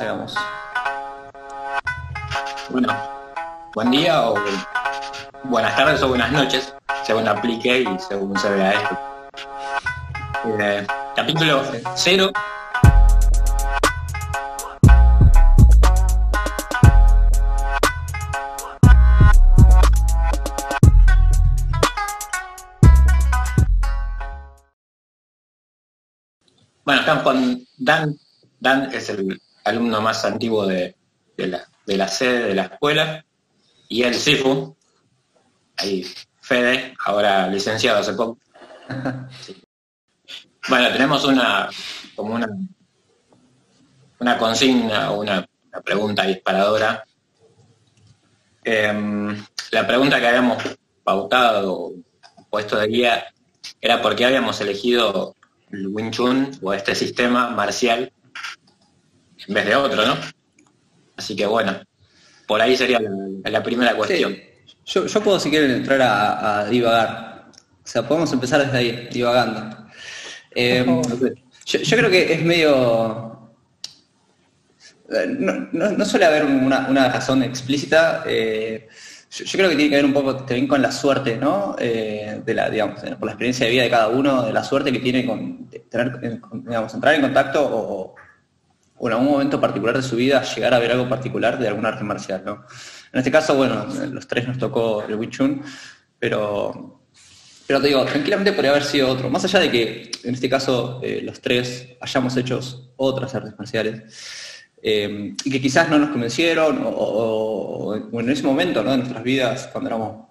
hagamos. Bueno, buen día o buenas tardes o buenas noches, según aplique y según se vea esto. Eh, capítulo 0. Bueno, estamos con Dan. Dan es el alumno más antiguo de, la, sede de la escuela y el Sifu, ahí Fede, ahora licenciado hace poco. Bueno, tenemos una como una una consigna o una, pregunta disparadora. Em, la pregunta que habíamos pautado, puesto de guía, era por qué habíamos elegido el Wing Chun o este sistema marcial en vez de otro, ¿no? Así que bueno, por ahí sería la, primera cuestión. Yo, puedo si quieren entrar a, divagar. O sea, podemos empezar desde ahí, divagando. Eh, yo, creo que es medio... Eh, no, suele haber una, razón explícita. Eh, yo, creo que tiene que ver un poco también con la suerte, ¿no? de la, digamos, por la experiencia de vida de cada uno, de la suerte que tiene con tener, digamos, entrar en contacto o, o en algún momento particular de su vida llegar a ver algo particular de algún arte marcial, ¿no? En este caso, bueno, los tres nos tocó el Wing Chun, pero, pero te digo, tranquilamente podría haber sido otro. Más allá de que en este caso eh, los tres hayamos hecho otras artes marciales eh, y que quizás no nos convencieron o, en ese momento ¿no? de nuestras vidas, cuando éramos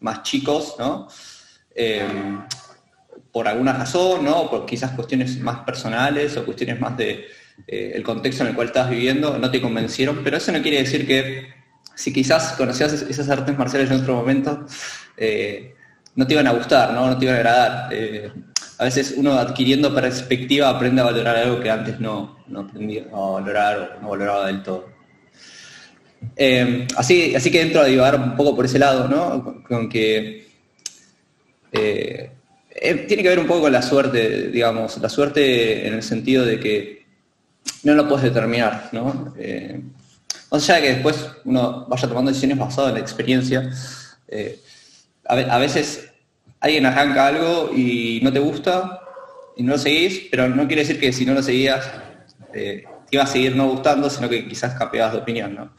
más chicos, ¿no? Eh, por alguna razón, ¿no? por quizás cuestiones más personales o cuestiones más de, eh, el contexto en el cual estás viviendo, no te convencieron, pero eso no quiere decir que si quizás conocías esas artes marciales en otro momento, eh, no te iban a gustar, no, te iban a agradar. Eh, a veces uno adquiriendo perspectiva aprende a valorar algo que antes no, no aprendía a valorar o no valoraba del todo. así, así que entro a divagar un poco por ese lado, ¿no? Con, que tiene que ver un poco con la suerte, digamos, la suerte en el sentido de que no lo puedes determinar, ¿no? Eh, más allá de que después uno vaya tomando decisiones basadas en la experiencia, eh, a, veces alguien arranca algo y no te gusta y no lo seguís, pero no quiere decir que si no lo seguías eh, te iba a seguir no gustando, sino que quizás cambiabas de opinión, ¿no?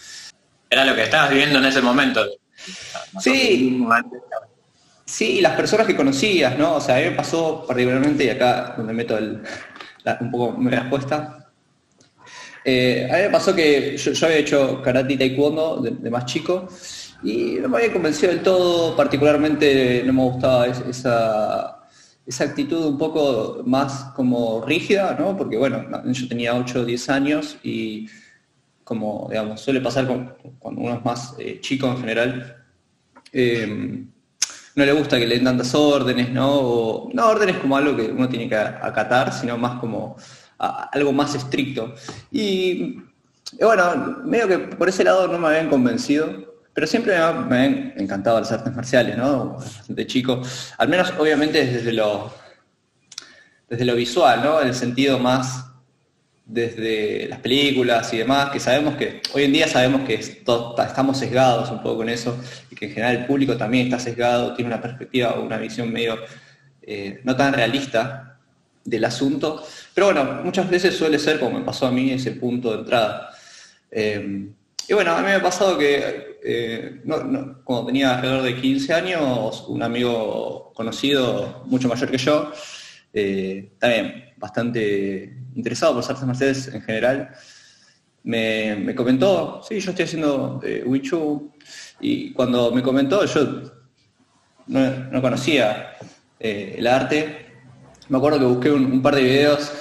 Era lo que estabas viviendo en ese momento. Sí. Sí, las personas que conocías, ¿no? O sea, a mí me pasó particularmente, y acá donde meto un poco mi respuesta, eh, a mí me pasó que yo, había hecho karate y taekwondo de, más chico y no me había convencido del todo, particularmente no me gustaba esa, actitud un poco más como rígida, ¿no? Porque bueno, yo tenía 8 o 10 años y como digamos, suele pasar cuando uno es más eh, chico en general, eh, no le gusta que le den tantas órdenes, ¿no? no órdenes como algo que uno tiene que acatar, sino más como algo más estricto. Y, bueno, medio que por ese lado no me habían convencido, pero siempre me, han encantado las artes marciales, ¿no? De chico, al menos obviamente desde lo, desde lo visual, ¿no? En el sentido más desde las películas y demás, que sabemos que, hoy en día sabemos que estamos sesgados un poco con eso, y que en general el público también está sesgado, tiene una perspectiva o una visión medio eh, no tan realista del asunto. Pero bueno, muchas veces suele ser, como me pasó a mí, ese punto de entrada. Eh, y bueno, a mí me ha pasado que eh, cuando tenía alrededor de 15 años, un amigo conocido, mucho mayor que yo, eh, también bastante interesado por las artes marciales en general, me, comentó, sí, yo estoy haciendo Wing y cuando me comentó, yo no conocía el arte, me acuerdo que busqué un, par de videos,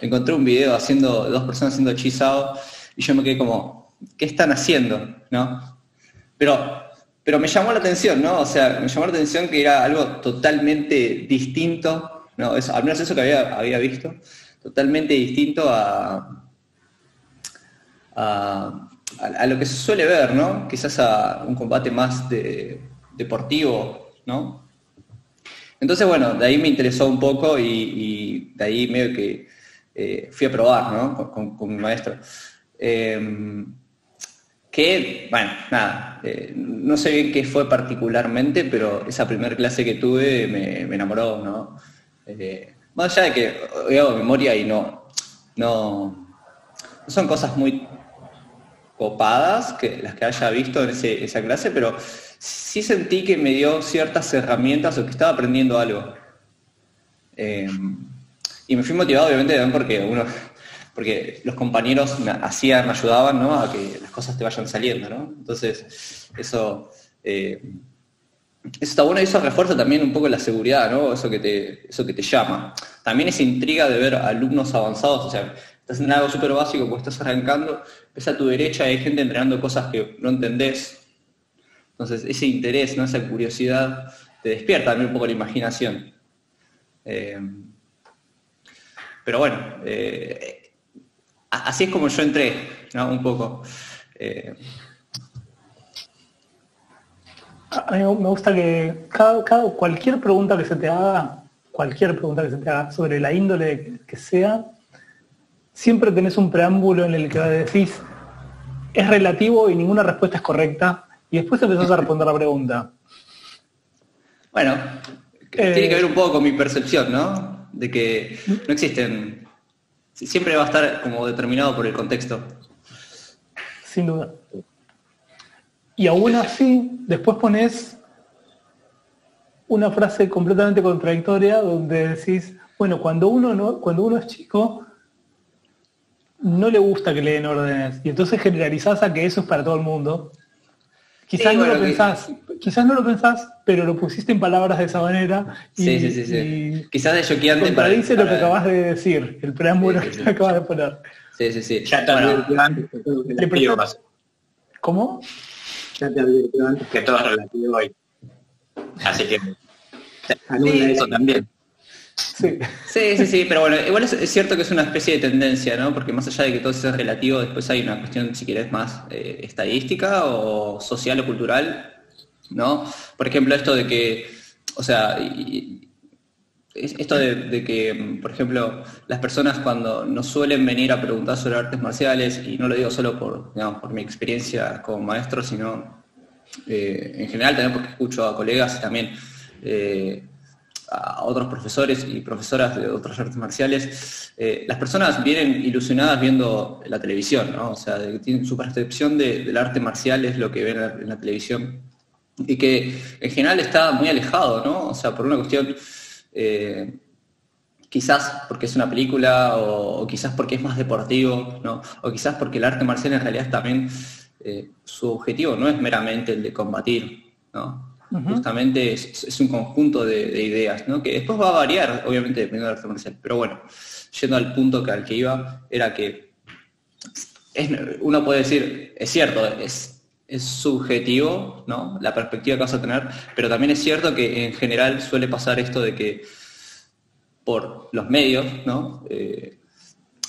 encontré un video haciendo, dos personas haciendo chisao, y yo me quedé como, ¿qué están haciendo? ¿No? Pero, pero me llamó la atención, ¿no? O sea, me llamó la atención que era algo totalmente distinto, ¿no? Eso, al menos eso que había, había visto, totalmente distinto a, a, lo que se suele ver, ¿no? Quizás a un combate más de, deportivo, ¿no? Entonces, bueno, de ahí me interesó un poco y, de ahí medio que eh, fui a probar, ¿no? Con, mi maestro. Em, que, bueno, nada, eh, no sé bien qué fue particularmente, pero esa primera clase que tuve me, enamoró, ¿no? Eh, más allá de que hago memoria y no, no, son cosas muy copadas que las que haya visto en esa clase, pero sí sentí que me dio ciertas herramientas o que estaba aprendiendo algo. Em, y me fui motivado obviamente también porque uno porque los compañeros me hacían, me ayudaban ¿no? a que las cosas te vayan saliendo, ¿no? Entonces, eso, eh, eso está bueno y eso refuerza también un poco la seguridad, ¿no? Eso que, te, eso que te llama. También esa intriga de ver alumnos avanzados, o sea, estás en algo súper básico, pues estás arrancando, ves a tu derecha hay gente entrenando cosas que no entendés. Entonces, ese interés, ¿no? esa curiosidad, te despierta también un poco la imaginación. Eh, pero bueno, eh, así es como yo entré, ¿no? Un poco. Eh, a mí me gusta que cada, cualquier pregunta que se te haga, cualquier pregunta que se te haga sobre la índole que sea, siempre tenés un preámbulo en el que decís, es relativo y ninguna respuesta es correcta, y después empezás a responder la pregunta. Bueno, tiene que ver un poco con mi percepción, ¿no? De que no existen siempre va a estar como determinado por el contexto. Sin duda. Y aún así, después pones una frase completamente contradictoria donde decís, bueno, cuando uno, no, cuando uno es chico, no le gusta que le den órdenes. Y entonces generalizás a que eso es para todo el mundo. Quizás no lo pensás, quizás no lo pensás, pero lo pusiste en palabras de esa manera. Y, sí, sí, sí, Quizás de choqueante contradice para, lo que acabas de decir, el preámbulo que acabas de poner. Sí, sí, sí. Ya te bueno, antes que todo relativo. ¿Cómo? Ya te advirtió antes que todo es relativo hoy. Así que anula eso también. Sí. sí, sí, pero bueno, igual es, cierto que es una especie de tendencia, ¿no? Porque más allá de que todo eso es relativo, después hay una cuestión, si querés, más eh, estadística o social o cultural, ¿no? Por ejemplo, esto de que, o sea, esto de, que, por ejemplo, las personas cuando nos suelen venir a preguntar sobre artes marciales, y no lo digo solo por, mi experiencia como maestro, sino eh, en general también porque escucho a colegas también eh, a otros profesores y profesoras de otras artes marciales, eh, las personas vienen ilusionadas viendo la televisión, ¿no? O sea, tienen su percepción del arte marcial es lo que ven en la televisión y que en general está muy alejado, ¿no? O sea, por una cuestión, eh, quizás porque es una película o, quizás porque es más deportivo, ¿no? O quizás porque el arte marcial en realidad también, eh, su objetivo no es meramente el de combatir, ¿no? Justamente es, un conjunto de, ideas, ¿no? que después va a variar, obviamente, dependiendo del arte marcial. Pero bueno, yendo al punto que, al que iba, era que uno puede decir, es cierto, es, es subjetivo, ¿no? La perspectiva que vas a tener, pero también es cierto que en general suele pasar esto de que por los medios, ¿no? Eh,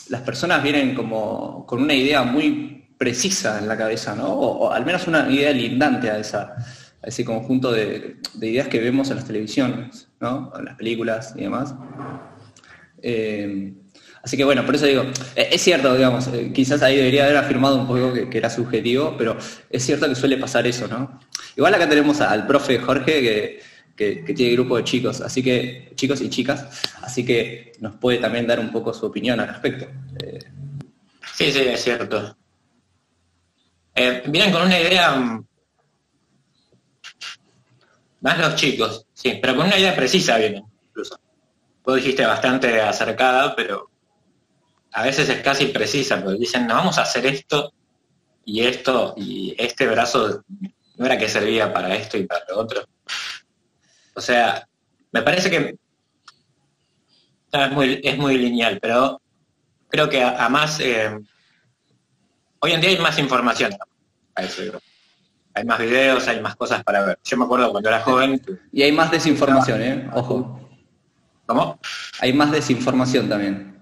las personas vienen como con una idea muy precisa en la cabeza, ¿no? o al menos una idea lindante a esa, ese conjunto de, ideas que vemos en las televisiones, ¿no? en las películas y demás. Eh, así que bueno, por eso digo, eh, es cierto, digamos, eh, quizás ahí debería haber afirmado un poco que, era subjetivo, pero es cierto que suele pasar eso, ¿no? Igual acá tenemos al profe Jorge que, tiene grupo de chicos, así que, chicos y chicas, así que nos puede también dar un poco su opinión al respecto. Sí, sí, es cierto. vienen con una idea mm, más los chicos, sí, pero con una idea precisa vienen, incluso. Vos dijiste bastante acercada, pero a veces es casi precisa, porque dicen, no, vamos a hacer esto y esto, y este brazo no era que servía para esto y para lo otro. O sea, me parece que es muy, lineal, pero creo que a, más, eh, hoy en día hay más información a eso, hay más videos, hay más cosas para ver. Yo me acuerdo cuando era joven. Y hay más desinformación, ¿eh? Ojo. ¿Cómo? Hay más desinformación también.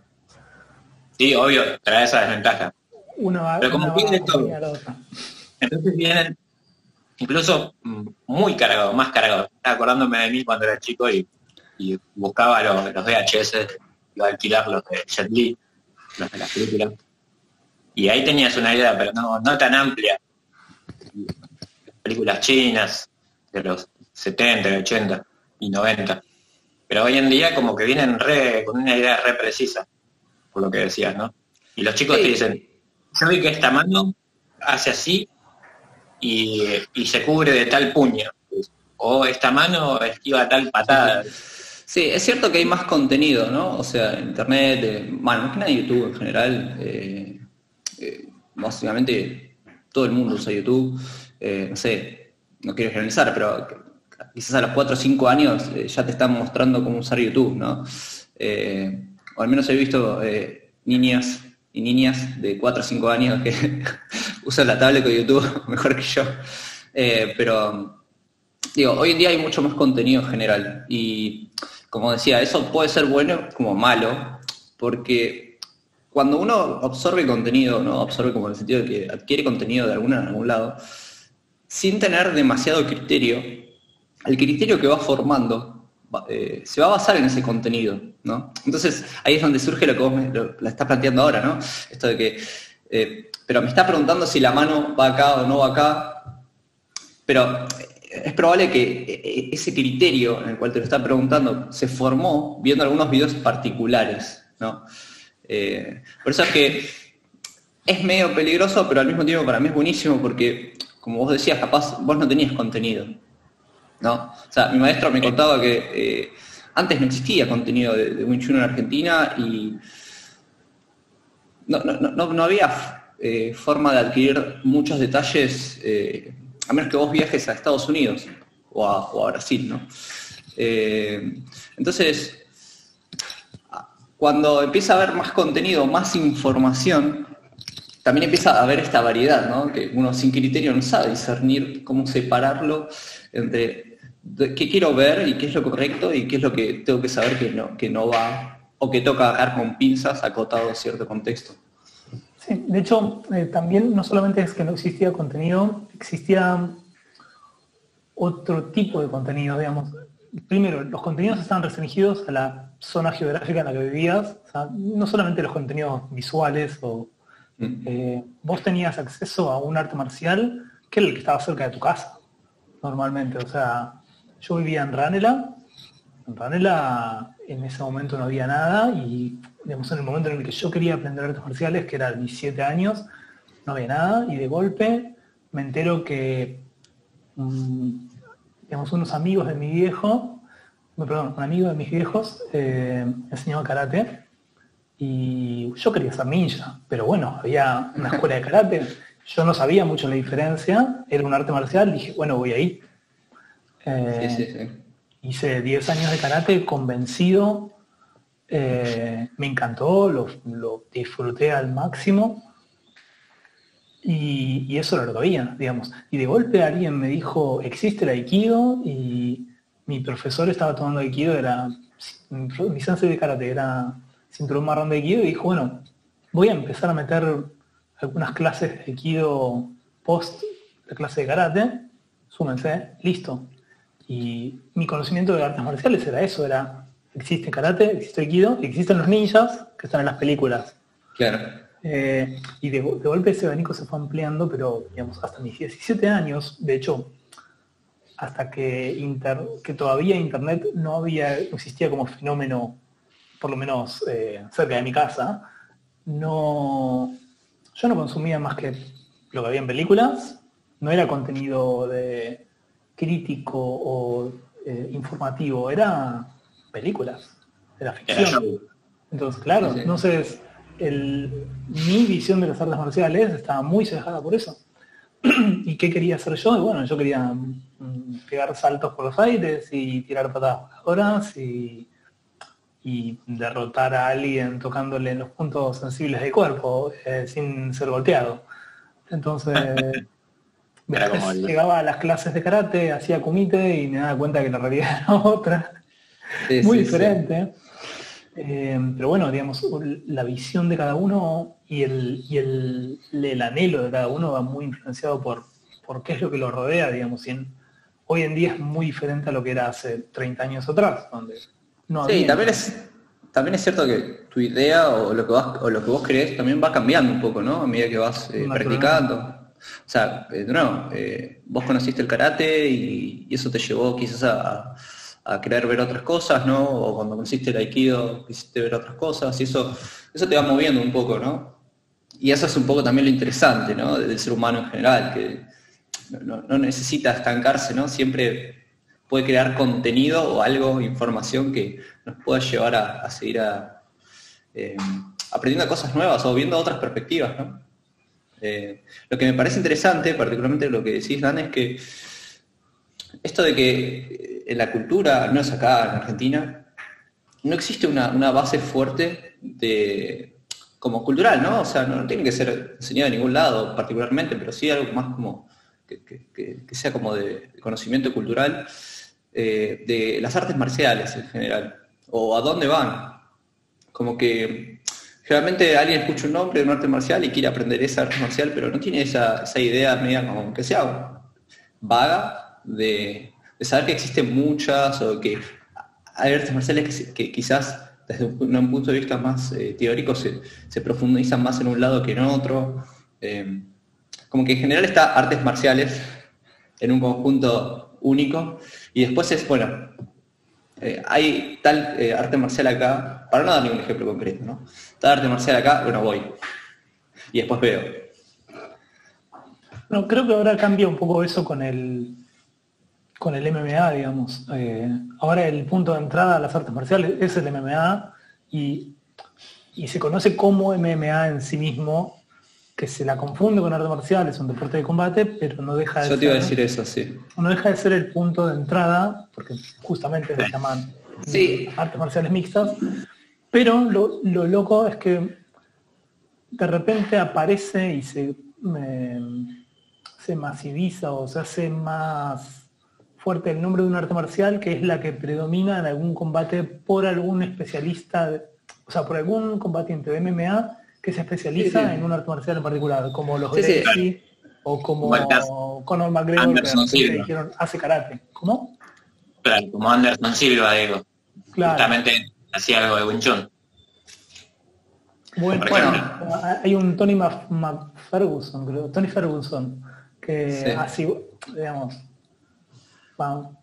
Sí, obvio, trae esa desventaja. Pero como viene todo. Entonces vienen incluso muy cargados, más cargados. Estaba acordándome de mí cuando era chico y, buscaba los, los VHS, iba a alquilar los de Jet Li, los de las películas. Y ahí tenías una idea, pero no, no tan amplia. Películas chinas de los 70, 80 y 90. Pero hoy en día como que vienen re, con una idea re precisa, por lo que decías, ¿no? Y los chicos te dicen, yo vi que esta mano hace así y, y se cubre de tal puño. O esta mano esquiva tal patada. Sí, es cierto que hay más contenido, ¿no? O sea, internet, eh, bueno, más que nada YouTube en general, eh, eh, básicamente todo el mundo usa YouTube, no sé, no quiero generalizar, pero quizás a los 4 o 5 años ya te están mostrando cómo usar YouTube, ¿no? o al menos he visto niñas y niñas de 4 o 5 años que usan la tablet con YouTube mejor que yo. pero, digo, hoy en día hay mucho más contenido en general y como decía, eso puede ser bueno como malo, porque cuando uno absorbe contenido, ¿no? Absorbe como en el sentido de que adquiere contenido de alguna en algún lado, sin tener demasiado criterio, el criterio que va formando eh, se va a basar en ese contenido, ¿no? Entonces, ahí es donde surge lo que vos me, la estás planteando ahora, ¿no? Esto de que, eh, pero me estás preguntando si la mano va acá o no va acá, pero es probable que eh, eh, ese criterio en el cual te lo está preguntando se formó viendo algunos videos particulares, ¿no? Eh, por eso es que es medio peligroso, pero al mismo tiempo para mí es buenísimo porque, como vos decías, capaz vos no tenías contenido, ¿no? O sea, mi maestro me contaba que antes no existía contenido de, de Wing Chun en Argentina y no, había forma de adquirir muchos detalles a menos que vos viajes a Estados Unidos o a, Brasil, ¿no? Eh, entonces, cuando empieza a haber más contenido, más información, también empieza a haber esta variedad, ¿no? Que uno sin criterio no sabe discernir cómo separarlo entre qué quiero ver y qué es lo correcto y qué es lo que tengo que saber que no, que no va o que toca agarrar con pinzas acotado a cierto contexto. Sí, de hecho, eh, también no solamente es que no existía contenido, existía otro tipo de contenido, digamos. Primero, los contenidos estaban restringidos a la zona geográfica en la que vivías, no solamente los contenidos visuales o... Mm. Eh, vos tenías acceso a un arte marcial que era el que estaba cerca de tu casa, normalmente. O sea, yo vivía en Ranela, en Ranela en ese momento no había nada y digamos, en el momento en el que yo quería aprender artes marciales, que era mis siete años, no había nada, y de golpe me entero que, mm, unos amigos de mi viejo, perdón, un amigo de mis viejos eh, enseñaba karate, y yo quería ser ninja, pero bueno, había una escuela de karate, yo no sabía mucho la diferencia, era un arte marcial, dije, bueno, voy ahí. Eh, hice 10 años de karate convencido eh, me encantó, lo, disfruté al máximo y, eso era lo que había, digamos. Y de golpe alguien me dijo, existe el Aikido y mi profesor estaba tomando Aikido, era mi sensei de karate, era cinturón marrón de Aikido y dijo, bueno, voy a empezar a meter algunas clases de Aikido post la clase de karate, súmense, listo. Y mi conocimiento de artes marciales era eso, era existe karate, existe aikido, existen los ninjas que están en las películas. Claro. Eh, y de, golpe ese abanico se fue ampliando, pero digamos, hasta mis 17 años, de hecho, hasta que, inter, que todavía Internet no había, existía como fenómeno, por lo menos eh, cerca de mi casa, no, yo no consumía más que lo que había en películas, no era contenido de crítico o eh, informativo, era películas, de la ficción. Entonces, claro, entonces el, mi visión de las artes marciales estaba muy cejada por eso. ¿Y qué quería hacer yo? bueno, yo quería mm, pegar saltos por los aires y tirar patadas voladoras y, y derrotar a alguien tocándole en los puntos sensibles del cuerpo eh, sin ser golpeado. Entonces, llegaba a las clases de karate, hacía kumite y me daba cuenta que la realidad era otra muy diferente. Eh, pero bueno, digamos, la visión de cada uno y el, y el, anhelo de cada uno va muy influenciado por, por qué es lo que lo rodea, digamos. hoy en día es muy diferente a lo que era hace 30 años atrás, donde no Sí, también es, también es cierto que tu idea o lo que, vas, o lo que vos crees también va cambiando un poco, ¿no? A medida que vas eh, practicando. O sea, eh, de nuevo, eh, vos conociste el karate y, eso te llevó quizás a, a, querer ver otras cosas, ¿no? O cuando conociste el aikido quisiste ver otras cosas y eso, eso te va moviendo un poco, ¿no? Y eso es un poco también lo interesante, ¿no? Del ser humano en general, que no, no necesita estancarse, ¿no? Siempre puede crear contenido o algo, información que nos pueda llevar a, seguir eh, aprendiendo cosas nuevas o viendo otras perspectivas. Eh, lo que me parece interesante, particularmente lo que decís, Dan, es que esto de que en la cultura, no es acá en Argentina, no existe una, base fuerte de, como cultural, ¿no? O sea, no, tiene que ser enseñado en ningún lado particularmente, pero sí algo más como que sea como de conocimiento cultural eh, de las artes marciales en general, o a dónde van. Como que generalmente alguien escucha un nombre de un arte marcial y quiere aprender esa arte marcial, pero no tiene esa, idea media como que sea vaga de, saber que existen muchas o que hay artes marciales que, quizás desde un, punto de vista más eh, teórico se, profundizan más en un lado que en otro. Eh, como que en general está artes marciales en un conjunto único y después es, bueno, eh, hay tal eh, arte marcial acá, para no dar ningún ejemplo concreto, ¿no? Tal arte marcial acá, bueno, voy. Y después veo. Bueno, creo que ahora cambia un poco eso con el con el MMA, digamos. Eh, ahora el punto de entrada a las artes marciales es el MMA y, y se conoce como MMA en sí mismo que se la confunde con arte marcial, es un deporte de combate, pero no deja de Yo te iba a decir eso, sí. No deja de ser el punto de entrada, porque justamente se llaman artes marciales mixtas, pero lo, loco es que de repente aparece y se, se masiviza o se hace más fuerte el nombre de un arte marcial que es la que predomina en algún combate por algún especialista, o sea, por algún combatiente de MMA que se especializa en un arte marcial en particular, como los Gracie o como Conor McGregor, que dijeron hace karate. ¿Cómo? Claro, como Anderson Silva, digo. Justamente hacía algo de Wing Chun. Bueno, hay un Tony Ferguson, creo, Tony Ferguson, que así, digamos,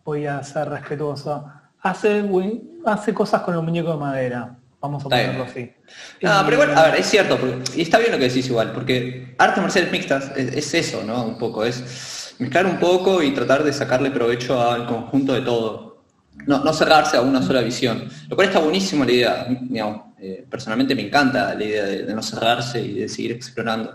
voy a ser respetuoso, hace, hace cosas con el muñeco de madera. Vamos a ponerlo así. No, pero igual, a ver, es cierto, y está bien lo que decís igual, porque artes marciales mixtas es, eso, ¿no? Un poco, es mezclar un poco y tratar de sacarle provecho al conjunto de todo. No, cerrarse a una sola visión. Lo cual está buenísimo la idea, eh, personalmente me encanta la idea de, no cerrarse y de seguir explorando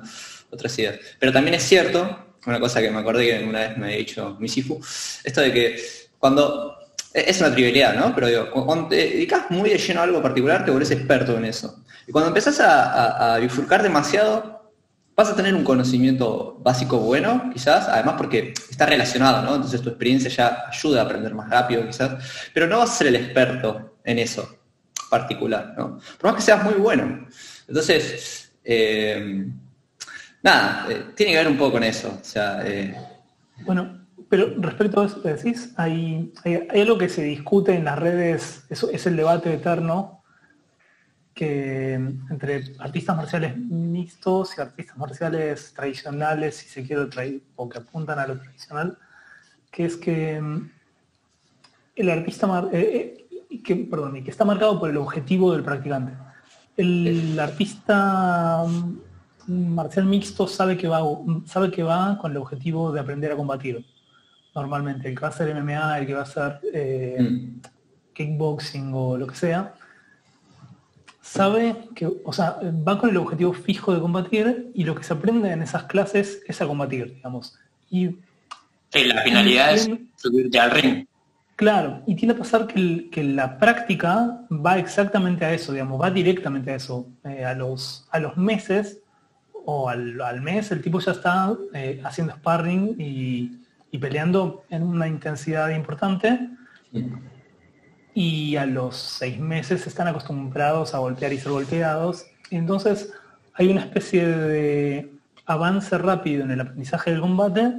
otras ideas. Pero también es cierto, una cosa que me acordé que una vez me había dicho Misifu, esto de que cuando es una trivialidad, ¿no? Pero digo, cuando te dedicas muy de lleno a algo particular, te vuelves experto en eso. Y cuando empezás a, bifurcar demasiado, vas a tener un conocimiento básico bueno, quizás, además porque está relacionado, ¿no? Entonces tu experiencia ya ayuda a aprender más rápido, quizás, pero no vas a ser el experto en eso particular, ¿no? Por más que seas muy bueno. Entonces, eh, nada, eh, tiene que ver un poco con eso. O sea, eh, bueno, pero respecto a eso que decís, hay, algo que se discute en las redes, eso es el debate eterno que entre artistas marciales mixtos y artistas marciales tradicionales, si se quiere, o que apuntan a lo tradicional, que es que mm, el artista, eh, eh, que, perdón, y que está marcado por el objetivo del practicante. El artista mm, marcial mixto sabe que va, sabe que va con el objetivo de aprender a combatir normalmente, el que va a hacer MMA, el que va a hacer eh, mm. kickboxing o lo que sea, sabe que, o sea, va con el objetivo fijo de combatir y lo que se aprende en esas clases es a combatir, digamos. Y la finalidad es subirte al ring. Claro, y tiene que pasar que, la práctica va exactamente a eso, digamos, va directamente a eso. Eh, a, los, a los meses o al, mes el tipo ya está eh, haciendo sparring y, y peleando en una intensidad importante. Y a los seis meses están acostumbrados a golpear y ser golpeados. Entonces hay una especie de avance rápido en el aprendizaje del combate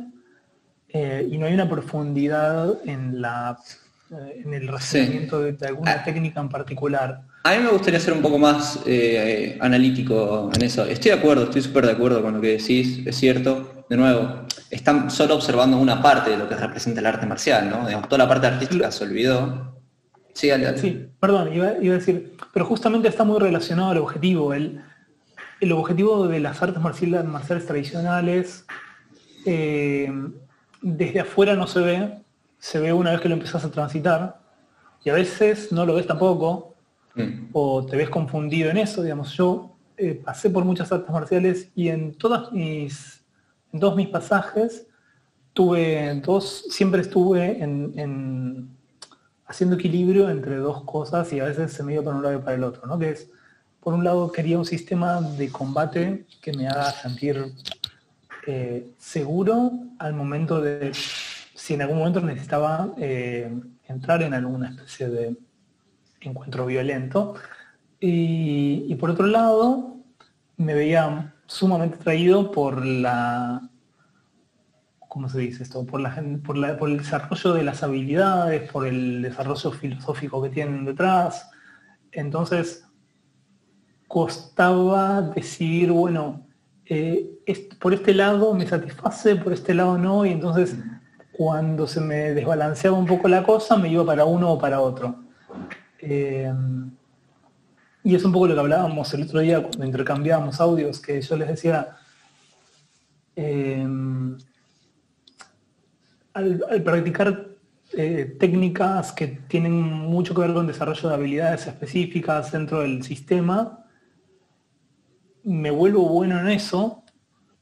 eh, y no hay una profundidad en la eh, en el recibimiento de, alguna ah. técnica en particular. A mí me gustaría ser un poco más eh, analítico en eso. Estoy de acuerdo, estoy súper de acuerdo con lo que decís, es cierto. De nuevo, están solo observando una parte de lo que representa el arte marcial, ¿no? Digamos, toda la parte artística se olvidó. Sí, Sí, perdón, iba, a decir, pero justamente está muy relacionado al objetivo. El, el objetivo de las artes marciales, marciales tradicionales, eh, desde afuera no se ve, se ve una vez que lo empezás a transitar, y a veces no lo ves tampoco, mm. o te ves confundido en eso, digamos, yo eh, pasé por muchas artes marciales y en todas mis, todos mis pasajes tuve dos, siempre estuve en, haciendo equilibrio entre dos cosas y a veces se me iba para un lado y para el otro, ¿no? Que es, por un lado quería un sistema de combate que me haga sentir eh, seguro al momento de, si en algún momento necesitaba eh, entrar en alguna especie de encuentro violento. Y, por otro lado, me veía sumamente atraído por la, ¿cómo se dice esto? Por, la, por, por el desarrollo de las habilidades, por el desarrollo filosófico que tienen detrás. Entonces, costaba decidir, bueno, eh, por este lado me satisface, por este lado no, y entonces cuando se me desbalanceaba un poco la cosa me iba para uno o para otro. Eh, y es un poco lo que hablábamos el otro día cuando intercambiábamos audios, que yo les decía, eh, al, practicar técnicas que tienen mucho que ver con desarrollo de habilidades específicas dentro del sistema, me vuelvo bueno en eso,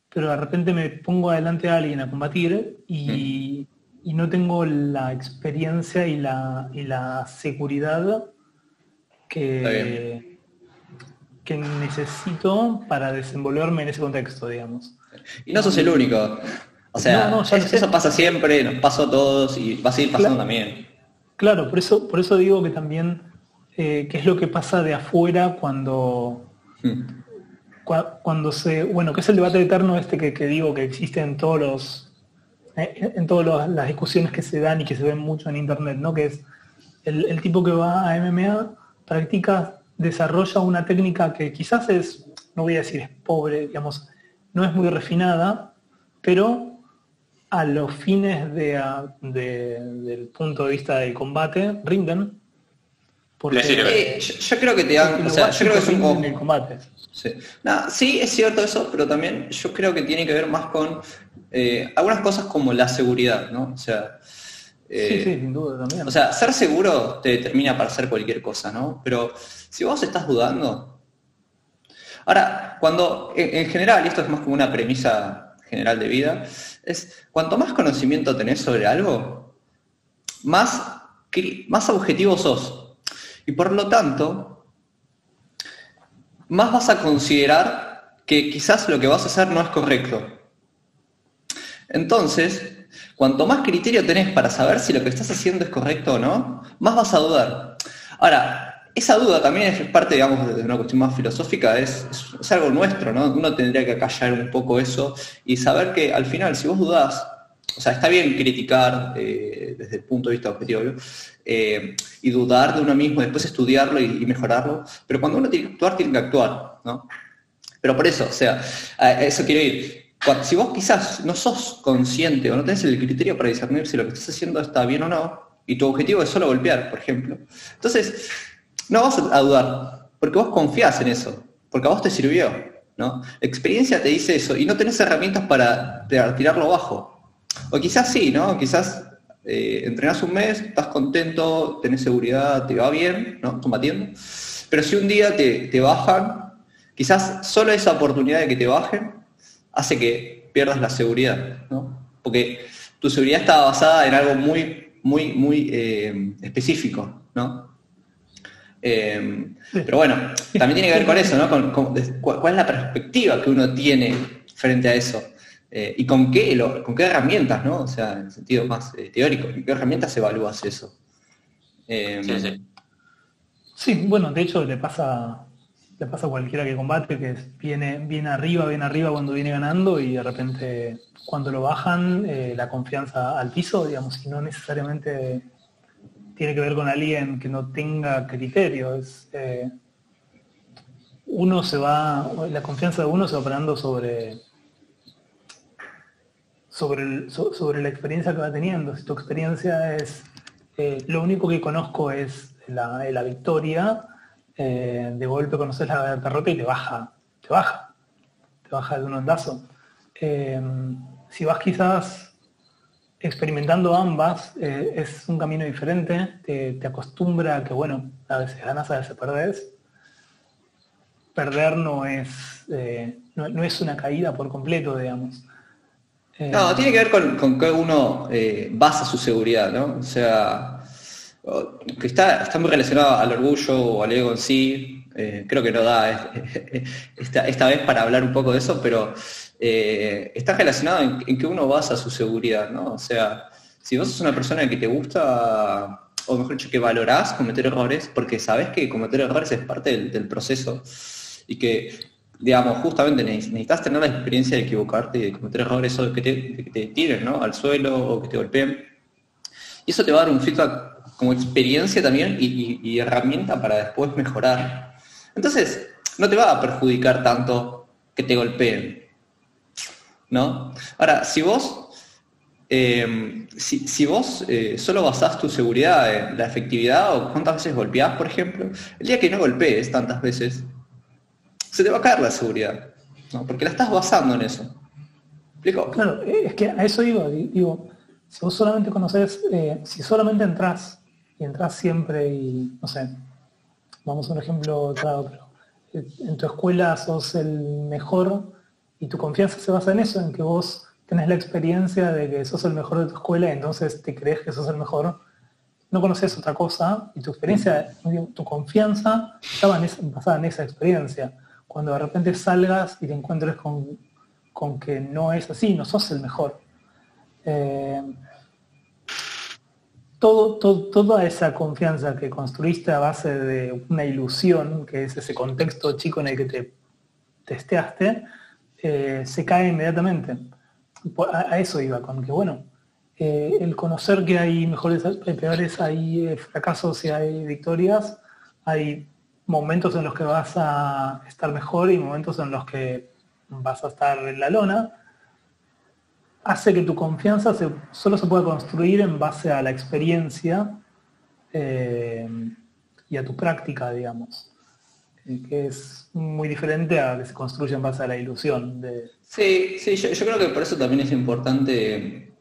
pero de repente me pongo adelante a alguien a combatir y, no tengo la experiencia y la seguridad que, que necesito para desenvolverme en ese contexto, digamos. Y no sos el único. O sea, eso, pasa siempre, nos pasó a todos y va a seguir pasando también. Claro, por eso, por eso digo que también, eh, qué es lo que pasa de afuera cuando, hmm cuando se, bueno, que es el debate eterno este que, digo que existe en todos los, eh, en todas las discusiones que se dan y que se ven mucho en internet, ¿no? Que es el, tipo que va a MMA, practica, desarrolla una técnica que quizás es, no voy a decir es pobre, digamos, no es muy refinada, pero a los fines de, del punto de vista del combate rinden. Porque, eh, yo, creo que te dan, o sea, yo creo que es un combate. Sí. sí, es cierto eso, pero también yo creo que tiene que ver más con eh, algunas cosas como la seguridad, ¿no? O sea, sí, sí, sin duda también. O sea, ser seguro te determina para hacer cualquier cosa, ¿no? Pero si vos estás dudando. Ahora, cuando, en, general, y esto es más como una premisa general de vida, es cuanto más conocimiento tenés sobre algo, más, más objetivo sos. Y por lo tanto, más vas a considerar que quizás lo que vas a hacer no es correcto. Entonces, cuanto más criterio tenés para saber si lo que estás haciendo es correcto o no, más vas a dudar. Ahora, esa duda también es parte, digamos, de una cuestión más filosófica, es, algo nuestro, ¿no? Uno tendría que acallar un poco eso y saber que al final, si vos dudás, o sea, está bien criticar eh, desde el punto de vista objetivo eh, y dudar de uno mismo, después estudiarlo y, mejorarlo, pero cuando uno tiene que actuar, tiene que actuar, ¿no? Pero por eso, o sea, a eso quiero ir. Si vos quizás no sos consciente o no tenés el criterio para discernir si lo que estás haciendo está bien o no, y tu objetivo es solo golpear, por ejemplo, entonces no vas a dudar, porque vos confías en eso, porque a vos te sirvió, ¿no? experiencia te dice eso y no tenés herramientas para tirarlo bajo. O quizás sí, ¿no? Quizás eh, entrenás un mes, estás contento, tenés seguridad, te va bien, ¿no? Combatiendo. Pero si un día te, bajan, quizás solo esa oportunidad de que te bajen hace que pierdas la seguridad, ¿no? Porque tu seguridad estaba basada en algo muy, muy, muy eh, específico, ¿no? Eh, pero bueno, también tiene que ver con eso, ¿no? ¿Cuál es la perspectiva que uno tiene frente a eso? Eh, y con qué, con qué herramientas, ¿no? O sea, en el sentido más eh, teórico, ¿con qué herramientas evalúas eso? Em, sí, sí. bueno, de hecho le pasa, le pasa a cualquiera que combate que viene, viene arriba, viene arriba cuando viene ganando y de repente cuando lo bajan eh, la confianza al piso, digamos, y no necesariamente tiene que ver con alguien que no tenga criterio. Es, eh, uno se va, la confianza de uno se va operando sobre, sobre, sobre la experiencia que va teniendo. Si tu experiencia es, eh, lo único que conozco es la, la victoria, eh, de golpe conoces la derrota y te baja, te baja, te baja de un ondazo. si vas quizás experimentando ambas eh, es un camino diferente, te, acostumbra a que, bueno, a veces ganas, a veces perdés. Perder no es, eh, no, es una caída por completo, digamos. Eh, no, tiene que ver con, con que uno basa su seguridad, ¿no? O sea, que está, está muy relacionado al orgullo o al ego en sí. creo que no da esta, esta vez para hablar un poco de eso, pero eh, está relacionado en, que uno basa su seguridad, ¿no? O sea, si vos sos una persona que te gusta, o mejor dicho, que valorás cometer errores, porque sabés que cometer errores es parte del, proceso, y que, digamos, justamente necesitas tener la experiencia de equivocarte y de cometer errores o que te, que te tiren ¿no? al suelo o que te golpeen. Y eso te va a dar un feedback como experiencia también y herramienta para después mejorar. Entonces, no te va a perjudicar tanto que te golpeen, ¿no? Ahora, si vos, eh, si, vos eh, solo basás tu seguridad en la efectividad o cuántas veces golpeás, por ejemplo, el día que no golpees tantas veces, se te va a caer la seguridad, ¿no? Porque la estás basando en eso. Claro, eh, es que a eso digo, digo, si vos solamente conoces, si solamente entras y entras siempre y, no sé, vamos a un ejemplo claro, pero en tu escuela sos el mejor y tu confianza se basa en eso, en que vos tenés la experiencia de que sos el mejor de tu escuela y entonces te crees que sos el mejor, no conoces otra cosa y tu experiencia, tu confianza estaba basada en esa experiencia. Cuando de repente salgas y te encuentres con, que no es así, no sos el mejor. Eh, todo, toda esa confianza que construiste a base de una ilusión, que es ese contexto chico en el que te testeaste, eh, se cae inmediatamente. A, eso iba, con que bueno, eh, el conocer que hay mejores, hay peores, hay eh, fracasos y hay victorias, hay momentos en los que vas a estar mejor y momentos en los que vas a estar en la lona, hace que tu confianza solo se pueda construir en base a la experiencia y a tu práctica, digamos que es muy diferente a que se construye en base a la ilusión. De... Sí, sí, yo, creo que por eso también es importante,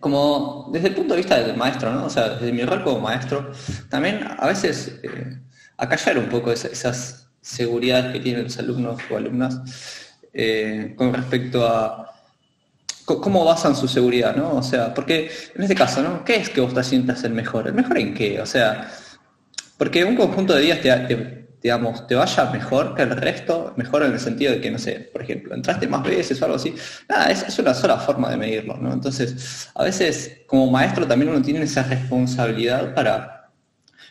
como desde el punto de vista del maestro, ¿no? O sea, desde mi rol como maestro, también a veces eh, acallar un poco esas, seguridades que tienen los alumnos o alumnas eh, con respecto a cómo basan su seguridad, ¿no? O sea, porque en este caso, ¿no? ¿Qué es que vos te sientas el mejor? ¿El mejor en qué? O sea, porque un conjunto de días te, digamos, te vaya mejor que el resto, mejor en el sentido de que, no sé, por ejemplo, entraste más veces o algo así, nada, es, una sola forma de medirlo, ¿no? Entonces, a veces como maestro también uno tiene esa responsabilidad para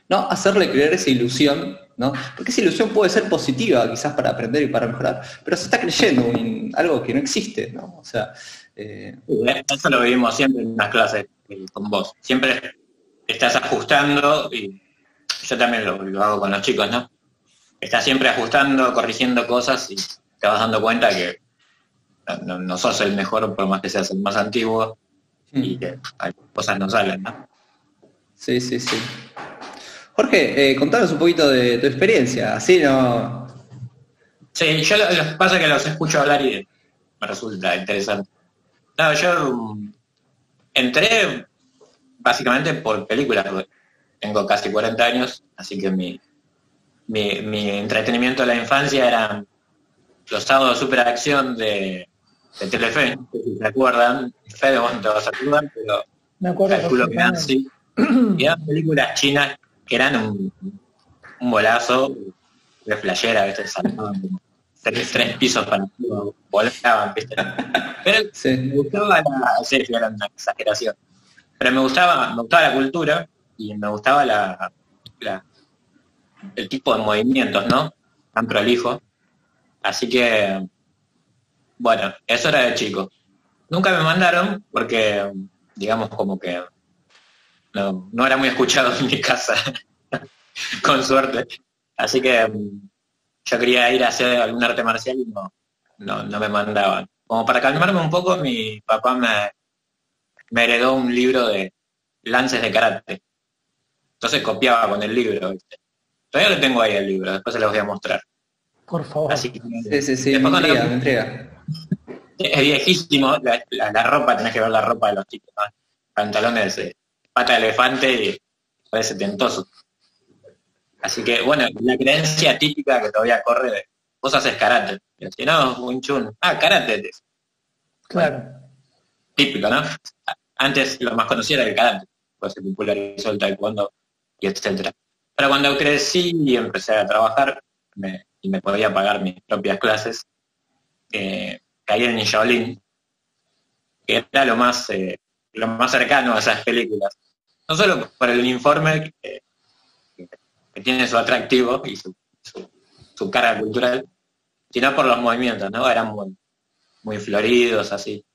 no hacerle creer esa ilusión, ¿no? Porque esa ilusión puede ser positiva quizás para aprender y para mejorar, pero se está creyendo algo que no existe, ¿no? O sea... Eh, eso lo vivimos siempre en las clases eh, con vos. Siempre estás ajustando y yo también lo, hago con los chicos, ¿no? Estás siempre ajustando, corrigiendo cosas y te vas dando cuenta que no, sos el mejor por más que seas el más antiguo y mm. que hay cosas no salen, ¿no? Sí, sí, sí. Jorge, eh, contanos un poquito de tu experiencia, así no... Sí, yo lo, que pasa es que los escucho hablar y me resulta interesante. No, yo entré básicamente por películas, tengo casi 40 años, así que mi, mi, entretenimiento de la infancia eran los sábados de superacción de, de Telefe, si se acuerdan, Fede, vos no te vas a acordar, pero Me acuerdo calculo que eran. Y eran películas chinas que eran un, un bolazo de flayera, ¿viste? Saltaban tres, tres pisos para volaban, ¿viste? Pero me gustaba la... Sí, era una exageración. Pero me gustaba, me gustaba la cultura y me gustaba la, el tipo de movimientos, ¿no? Tan prolijo. Así que, bueno, eso era de chico. Nunca me mandaron porque, digamos, como que no, no era muy escuchado en mi casa, con suerte. Así que mm, yo quería ir a hacer algún arte marcial y no, no, no me mandaban. Como para calmarme un poco, mi papá me, me heredó un libro de lances de karate. Entonces copiaba con el libro. Todavía lo tengo ahí el libro, después se los voy a mostrar. Por favor. sí, sí, sí, me entrega, me entrega. Es viejísimo, la, ropa, tenés que ver la ropa de los chicos, pantalones de pata de elefante y parece tentoso. Así que, bueno, la creencia típica que todavía corre de, vos haces karate. Y así, no, un chun. Ah, karate. Claro. típico, ¿no? Antes lo más conocido era el karate, pues se popularizó el taekwondo y etcétera. Pero cuando crecí y empecé a trabajar y me podía pagar mis propias clases, eh, caí en Shaolin, que era lo más, eh, lo más cercano a esas películas. No solo por el uniforme que, tiene su atractivo y su, su, carga cultural, sino por los movimientos, ¿no? Eran muy, muy floridos, así.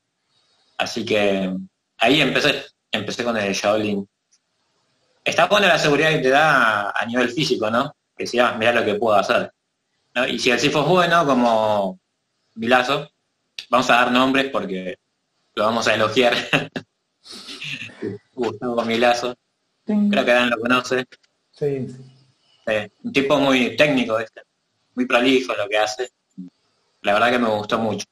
Así que ahí empecé, empecé con el Shaolin. Está buena la seguridad que te da a nivel físico, ¿no? Que si ah, mira lo que puedo hacer. Y si el Sifo es bueno, como Milazo, vamos a dar nombres porque lo vamos a elogiar. Gustavo Milazo. Creo que Dan lo conoce. Sí. un tipo muy técnico, este, muy prolijo lo que hace. La verdad que me gustó mucho.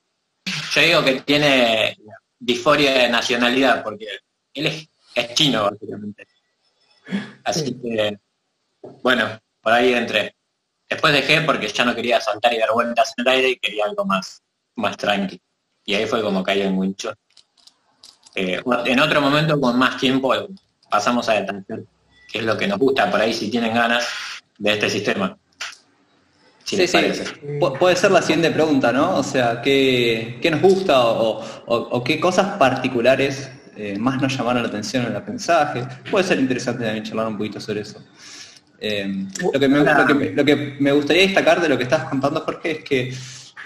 Yo digo que tiene disforia de nacionalidad porque él es, chino básicamente. Así que, bueno, por ahí entré. Después dejé porque ya no quería saltar y dar vueltas en el aire y quería algo más, más tranqui. Y ahí fue como caí en Winchon. Eh, en otro momento, con más tiempo, pasamos a detallar qué es lo que nos gusta por ahí si tienen ganas de este sistema. Sí, sí. puede ser la siguiente pregunta, ¿no? O sea, ¿qué, nos gusta o, qué cosas particulares eh, más nos llamaron la atención en el aprendizaje? Puede ser interesante también charlar un poquito sobre eso. Eh, lo, que me, gustaría destacar de lo que estás contando, Jorge, es que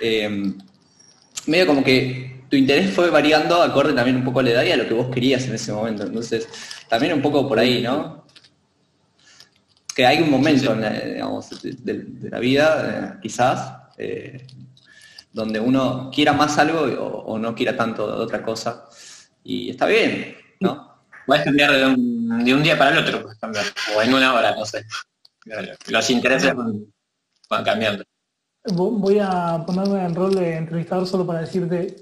eh, medio como que tu interés fue variando acorde también un poco a la edad y a lo que vos querías en ese momento. Entonces, también un poco por ahí, ¿no? Que hay un momento de, la vida, eh, quizás, donde uno quiera más algo o, no quiera tanto de otra cosa. Y está bien, ¿no? Puedes cambiar de un, de un, día para el otro, puedes cambiar. O en una hora, no sé. Los intereses van, cambiando. Voy a ponerme en rol de entrevistador solo para decirte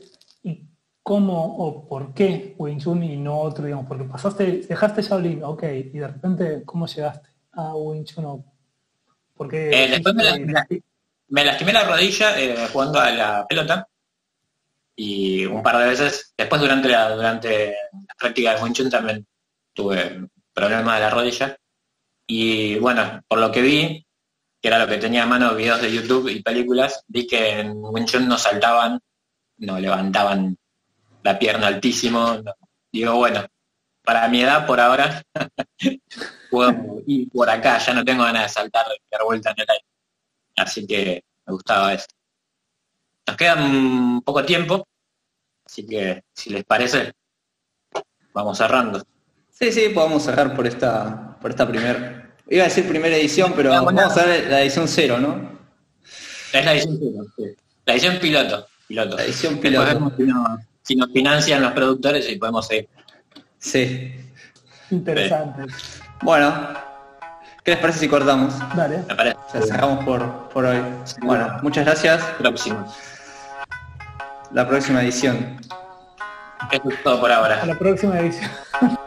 cómo o por qué Wing Chun y no otro, digamos, porque pasaste, dejaste Shaolin, ok, y de repente, ¿cómo llegaste a? Porque eh, después me, lastimé la rodilla eh, jugando a la pelota y un par de veces, después durante la, durante la práctica de Wing Chun también tuve problemas de la rodilla. Y bueno, por lo que vi, que era lo que tenía a mano videos de YouTube y películas, vi que en Wing Chun no saltaban, no levantaban la pierna altísimo. Digo, bueno, para mi edad por ahora puedo ir por acá, ya no tengo ganas de saltar y dar vuelta en el aire. Así que me gustaba eso. Nos queda un poco tiempo, así que si les parece, vamos cerrando. Sí, sí, podemos cerrar por esta, por esta primera. Iba a decir primera edición, pero vamos a ver la edición cero, ¿no? Es la edición cero, La edición piloto. piloto. La edición piloto. si, nos, financian los productores y podemos seguir. Sí. Interesante. Bueno, ¿qué les parece si cortamos? Dale. Me parece. cerramos por, por hoy. Bueno, muchas gracias. Próximo la próxima edición. Eso es todo por ahora. A la próxima edición.